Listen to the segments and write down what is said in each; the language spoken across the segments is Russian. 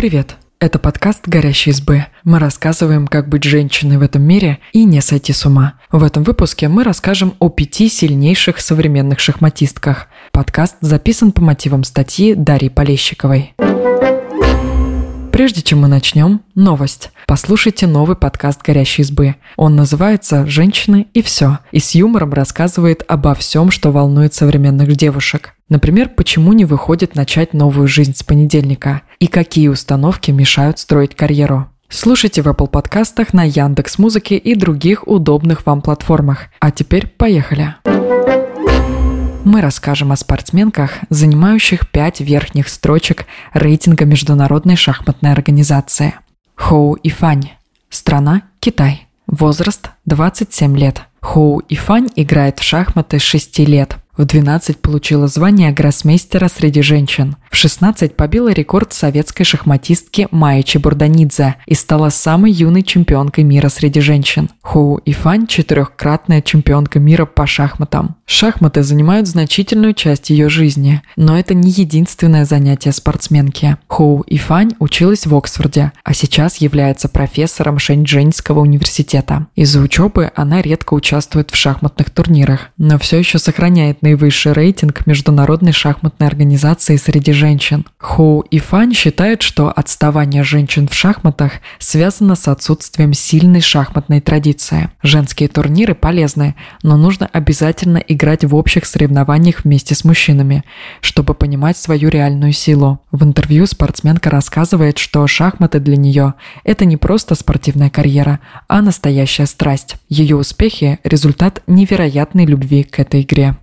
Привет! Это подкаст «Горящие избы». Мы рассказываем, как быть женщиной в этом мире и не сойти с ума. В этом выпуске мы расскажем о пяти сильнейших современных шахматистках. Подкаст записан по мотивам статьи Дарьи Полещиковой. Прежде чем мы начнем, новость. Послушайте новый подкаст «Горящей избы». Он называется «Женщины и все» и с юмором рассказывает обо всем, что волнует современных девушек. Например, почему не выходит начать новую жизнь с понедельника и какие установки мешают строить карьеру. Слушайте в Apple подкастах на Яндекс Музыке и других удобных вам платформах. А теперь поехали! Мы расскажем о спортсменках, занимающих пять верхних строчек рейтинга Международной шахматной организации. Хоу Ифань. Страна – Китай. Возраст – 27 лет. Хоу Ифань играет в шахматы с 6 лет. В 12 получила звание гроссмейстера среди женщин. В 16 побила рекорд советской шахматистки Майи Чебурданидзе и стала самой юной чемпионкой мира среди женщин. Хоу Ифань – четырехкратная чемпионка мира по шахматам. Шахматы занимают значительную часть ее жизни, но это не единственное занятие спортсменки. Хоу Ифань училась в Оксфорде, а сейчас является профессором Шэньчжэньского университета. Из-за учебы она редко участвует в шахматных турнирах, но все еще сохраняет наивысший рейтинг Международной шахматной организации среди женщин. Хоу и Фань считают, что отставание женщин в шахматах связано с отсутствием сильной шахматной традиции. Женские турниры полезны, но нужно обязательно играть в общих соревнованиях вместе с мужчинами, чтобы понимать свою реальную силу. В интервью спортсменка рассказывает, что шахматы для нее – это не просто спортивная карьера, а настоящая страсть. Ее успехи – результат невероятной любви к этой игре.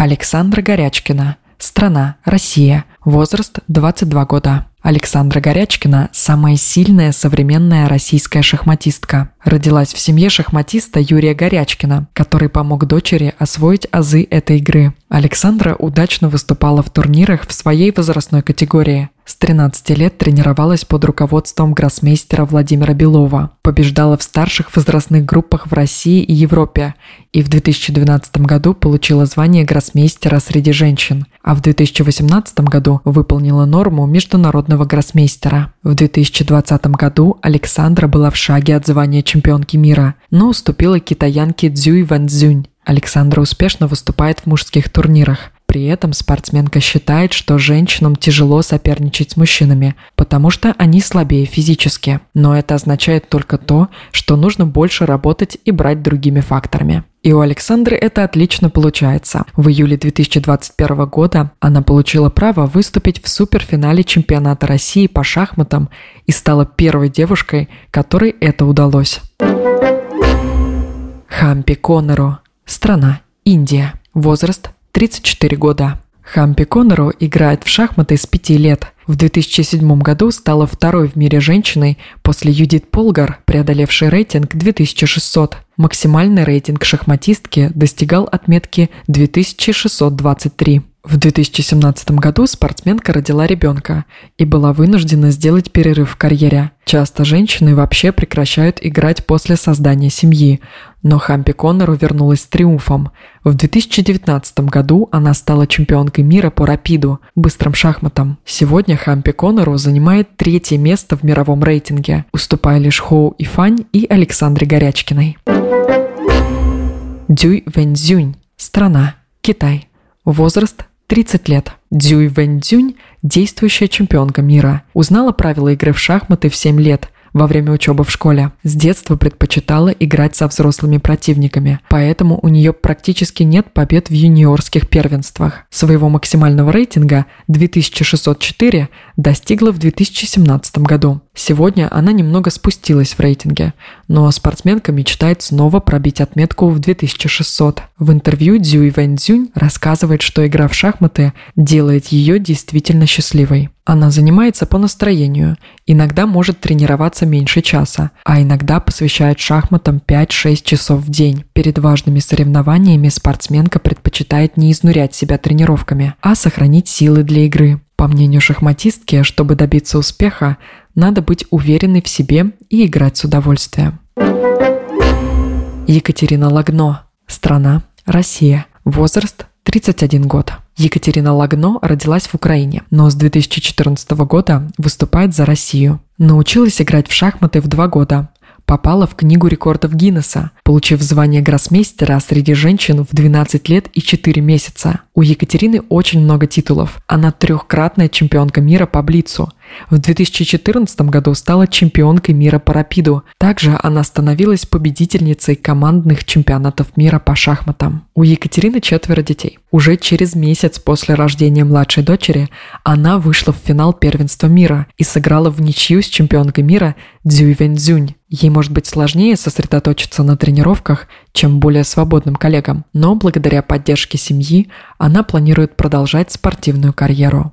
Александра Горячкина. Страна – Россия. Возраст – 22 года. Александра Горячкина – самая сильная современная российская шахматистка. Родилась в семье шахматиста Юрия Горячкина, который помог дочери освоить азы этой игры. Александра удачно выступала в турнирах в своей возрастной категории. С 13 лет тренировалась под руководством гроссмейстера Владимира Белова, побеждала в старших возрастных группах в России и Европе и в 2012 году получила звание гроссмейстера среди женщин, а в 2018 году выполнила норму международного гроссмейстера. В 2020 году Александра была в шаге от звания чемпионки мира, но уступила китаянке Цзюй Ван Цзюнь. Александра успешно выступает в мужских турнирах. При этом спортсменка считает, что женщинам тяжело соперничать с мужчинами, потому что они слабее физически. Но это означает только то, что нужно больше работать и брать другими факторами. И у Александры это отлично получается. В июле 2021 года она получила право выступить в суперфинале чемпионата России по шахматам и стала первой девушкой, которой это удалось. Хампи Коннору. Страна. Индия. Возраст 34 года. Хампи Коннору играет в шахматы с 5 лет. В 2007 году стала второй в мире женщиной после Юдит Полгар, преодолевшей рейтинг 2600. Максимальный рейтинг шахматистки достигал отметки 2623. В 2017 году спортсменка родила ребенка и была вынуждена сделать перерыв в карьере. Часто женщины вообще прекращают играть после создания семьи, но Хампи Коннору вернулась с триумфом. В 2019 году она стала чемпионкой мира по рапиду, быстрым шахматам. Сегодня Хампи Коннору занимает третье место в мировом рейтинге, уступая лишь Хоу Ифань и Александре Горячкиной. Дюй Вэньцзюнь. Страна. Китай. Возраст 30 лет. Дзюй Вэньцзюнь – действующая чемпионка мира. Узнала правила игры в шахматы в 7 лет – во время учебы в школе. С детства предпочитала играть со взрослыми противниками, поэтому у нее практически нет побед в юниорских первенствах. Своего максимального рейтинга 2604 достигла в 2017 году. Сегодня она немного спустилась в рейтинге, но спортсменка мечтает снова пробить отметку в 2600. В интервью Дзюй Вэньцзюнь рассказывает, что игра в шахматы делает ее действительно счастливой. Она занимается по настроению, иногда может тренироваться меньше часа, а иногда посвящает шахматам 5-6 часов в день. Перед важными соревнованиями спортсменка предпочитает не изнурять себя тренировками, а сохранить силы для игры. По мнению шахматистки, чтобы добиться успеха, надо быть уверенной в себе и играть с удовольствием. Екатерина Лагно. Страна – Россия. Возраст 31 год. Екатерина Лагно родилась в Украине, но с 2014 года выступает за Россию. Научилась играть в шахматы в два года, попала в Книгу рекордов Гиннесса, получив звание гроссмейстера среди женщин в 12 лет и 4 месяца. У Екатерины очень много титулов. Она трехкратная чемпионка мира по блицу. В 2014 году стала чемпионкой мира по рапиду. Также она становилась победительницей командных чемпионатов мира по шахматам. У Екатерины четверо детей. Уже через месяц после рождения младшей дочери она вышла в финал первенства мира и сыграла в ничью с чемпионкой мира Цзюй Вэньцзюнь. Ей может быть сложнее сосредоточиться на тренировках, чем более свободным коллегам, но благодаря поддержке семьи она планирует продолжать спортивную карьеру.